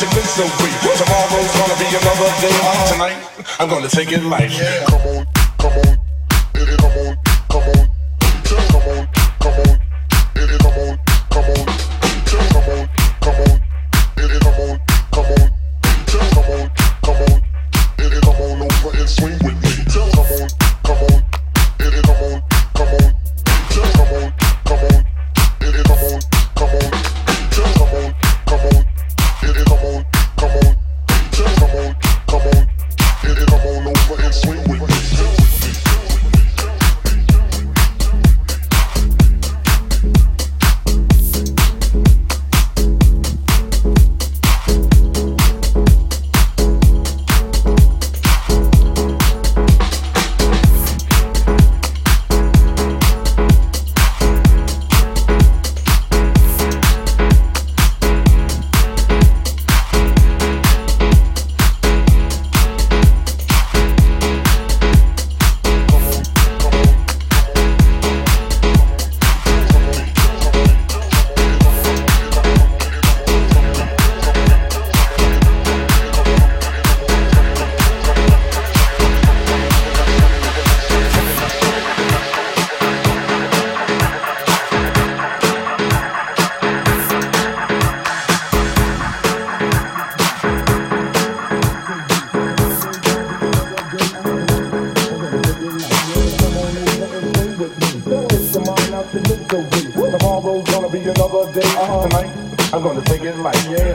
toxic misery. Tomorrow's gonna be another day. Tonight, I'm gonna take it light.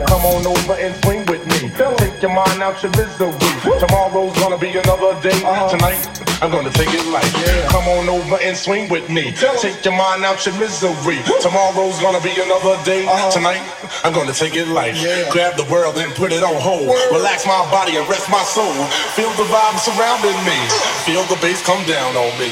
Come on over and swing with me. Take your mind out your misery. Tomorrow's gonna be another day. Tonight, I'm gonna take it light. Come on over and swing with me. Take your mind out your misery. Tomorrow's gonna be another day. Tonight, I'm gonna take it light. Grab the world and put it on hold. Relax my body and rest my soul. Feel the vibe surrounding me. Feel the bass come down on me.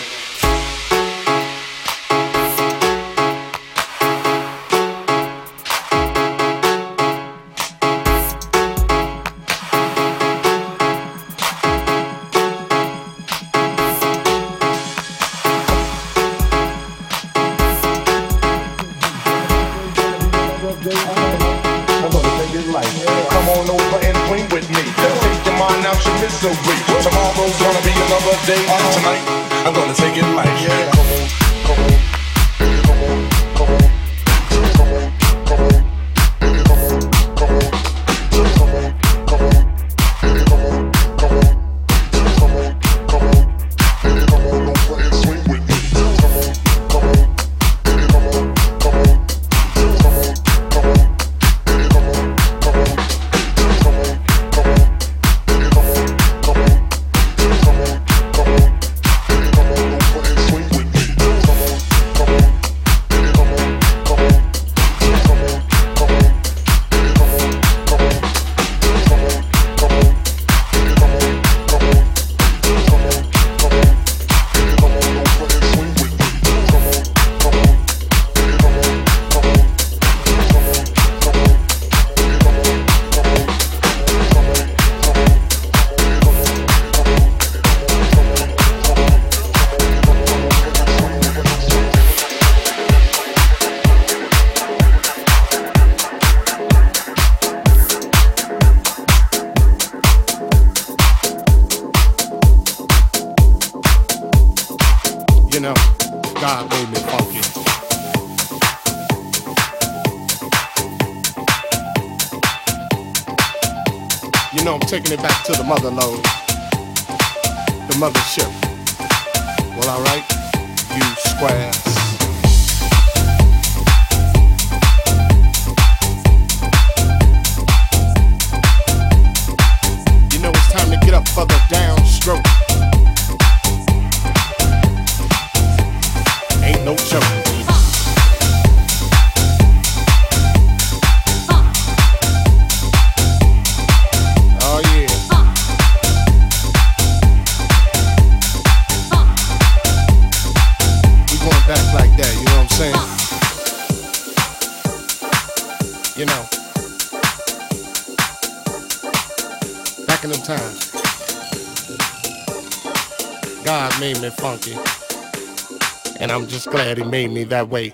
That way.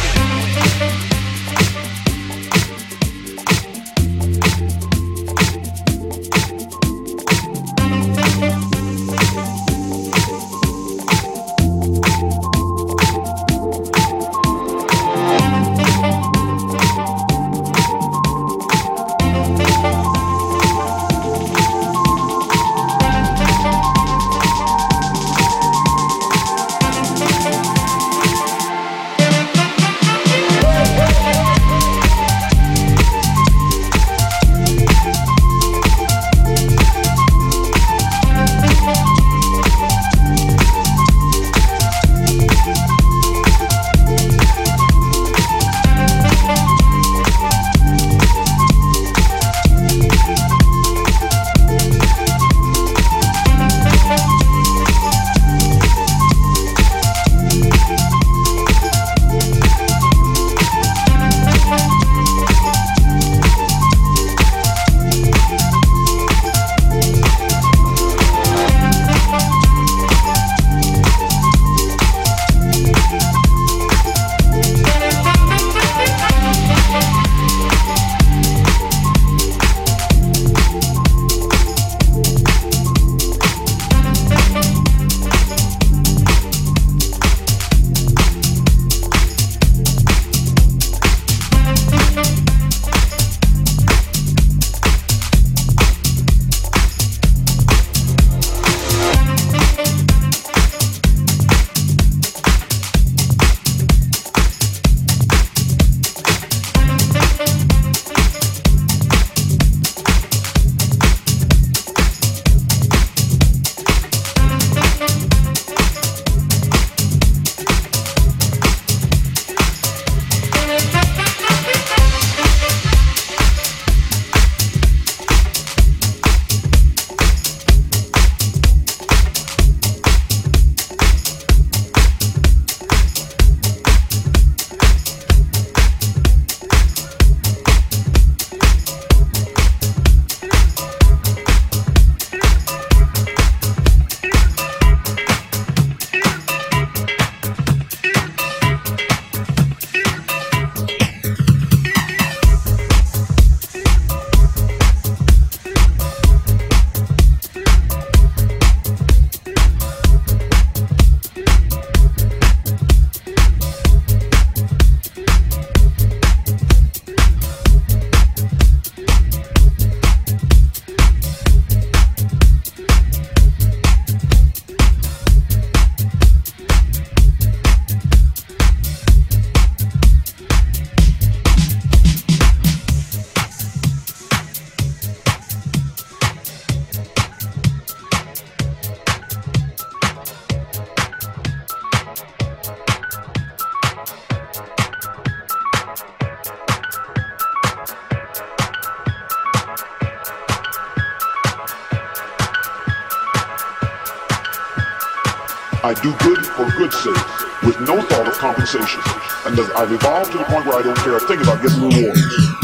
Do good for good's sake, with no thought of compensation. And I've evolved to the point where I don't care a thing about getting rewarded.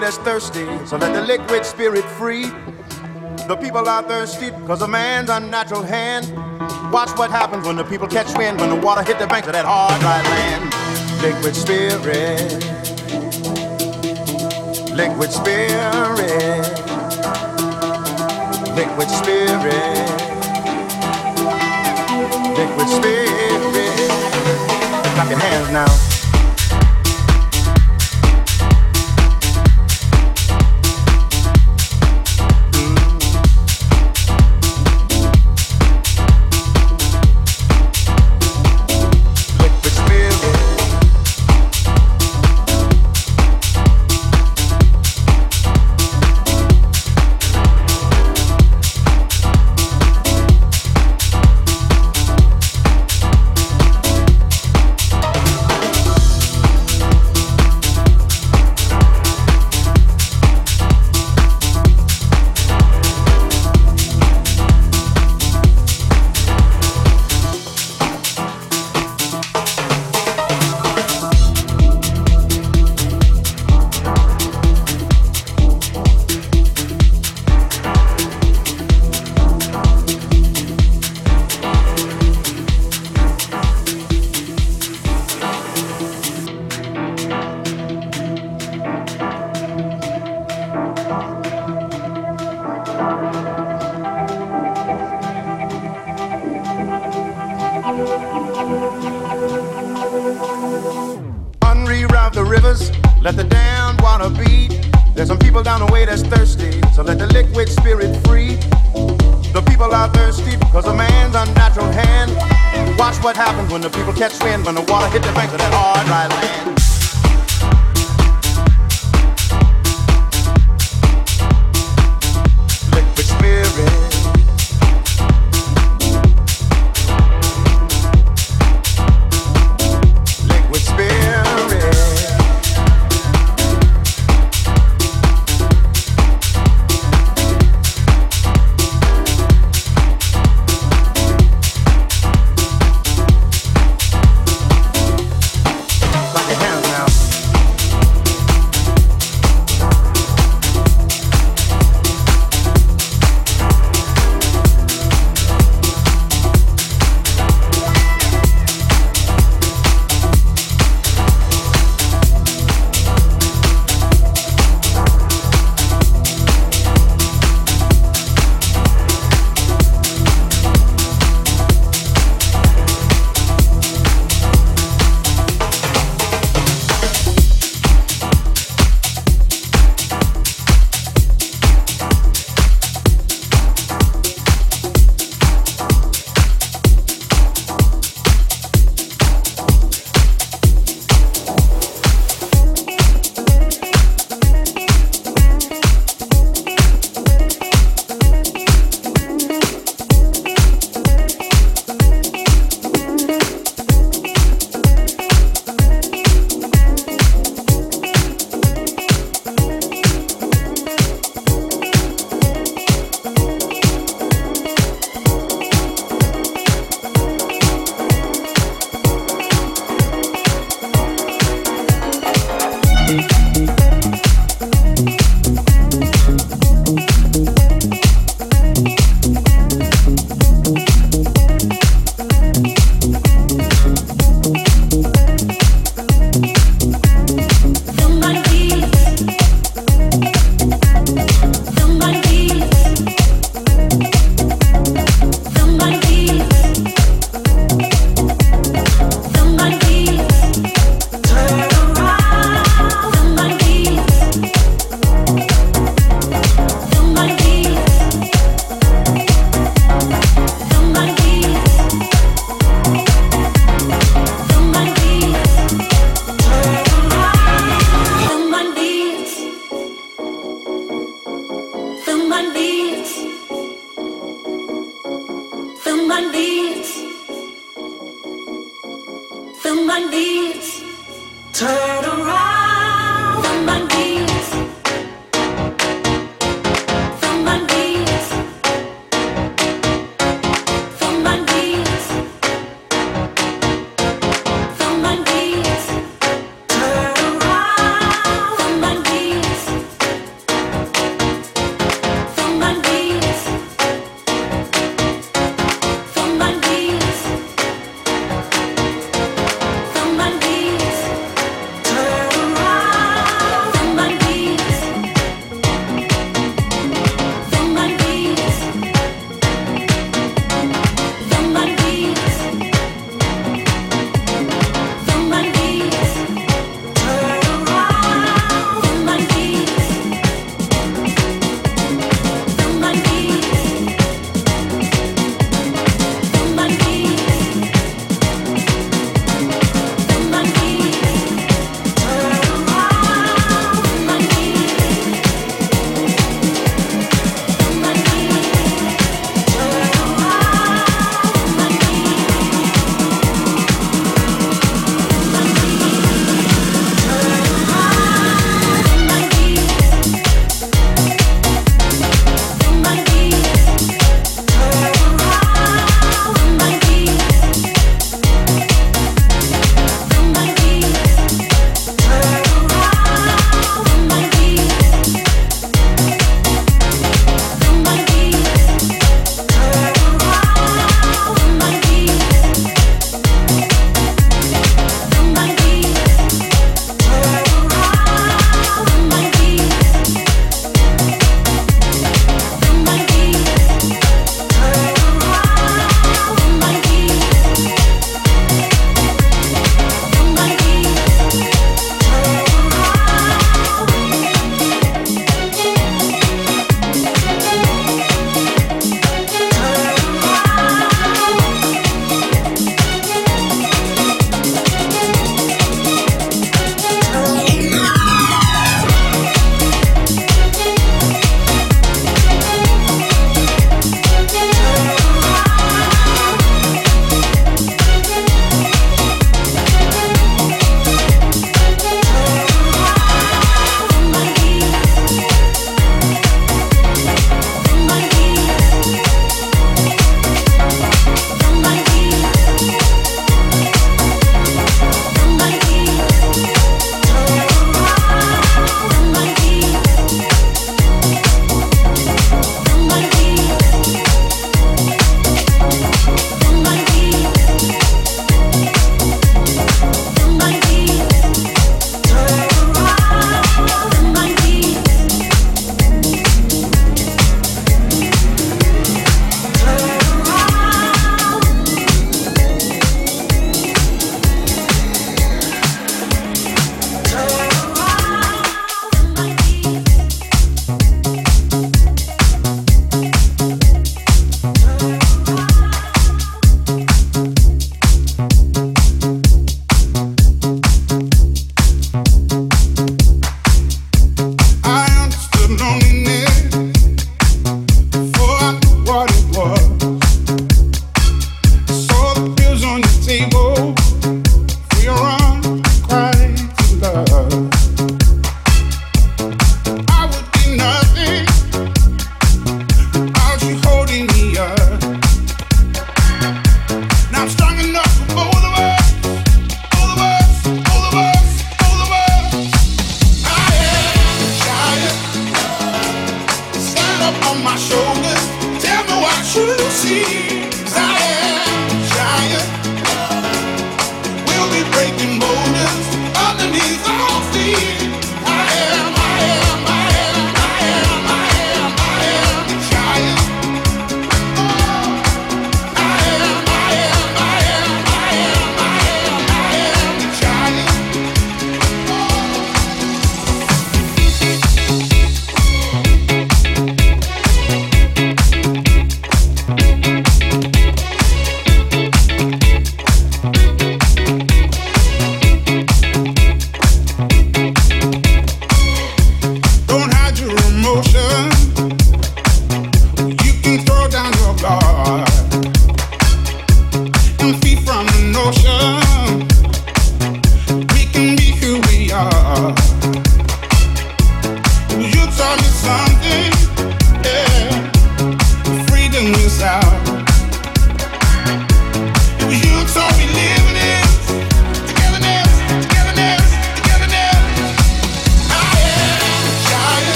Down that's thirsty, so let the liquid spirit free. The people are thirsty because of man's unnatural hand. Watch what happens when the people catch wind, when the water hit the banks of that hard, dry land. Liquid spirit, liquid spirit, liquid spirit, liquid spirit. Clap your hands now.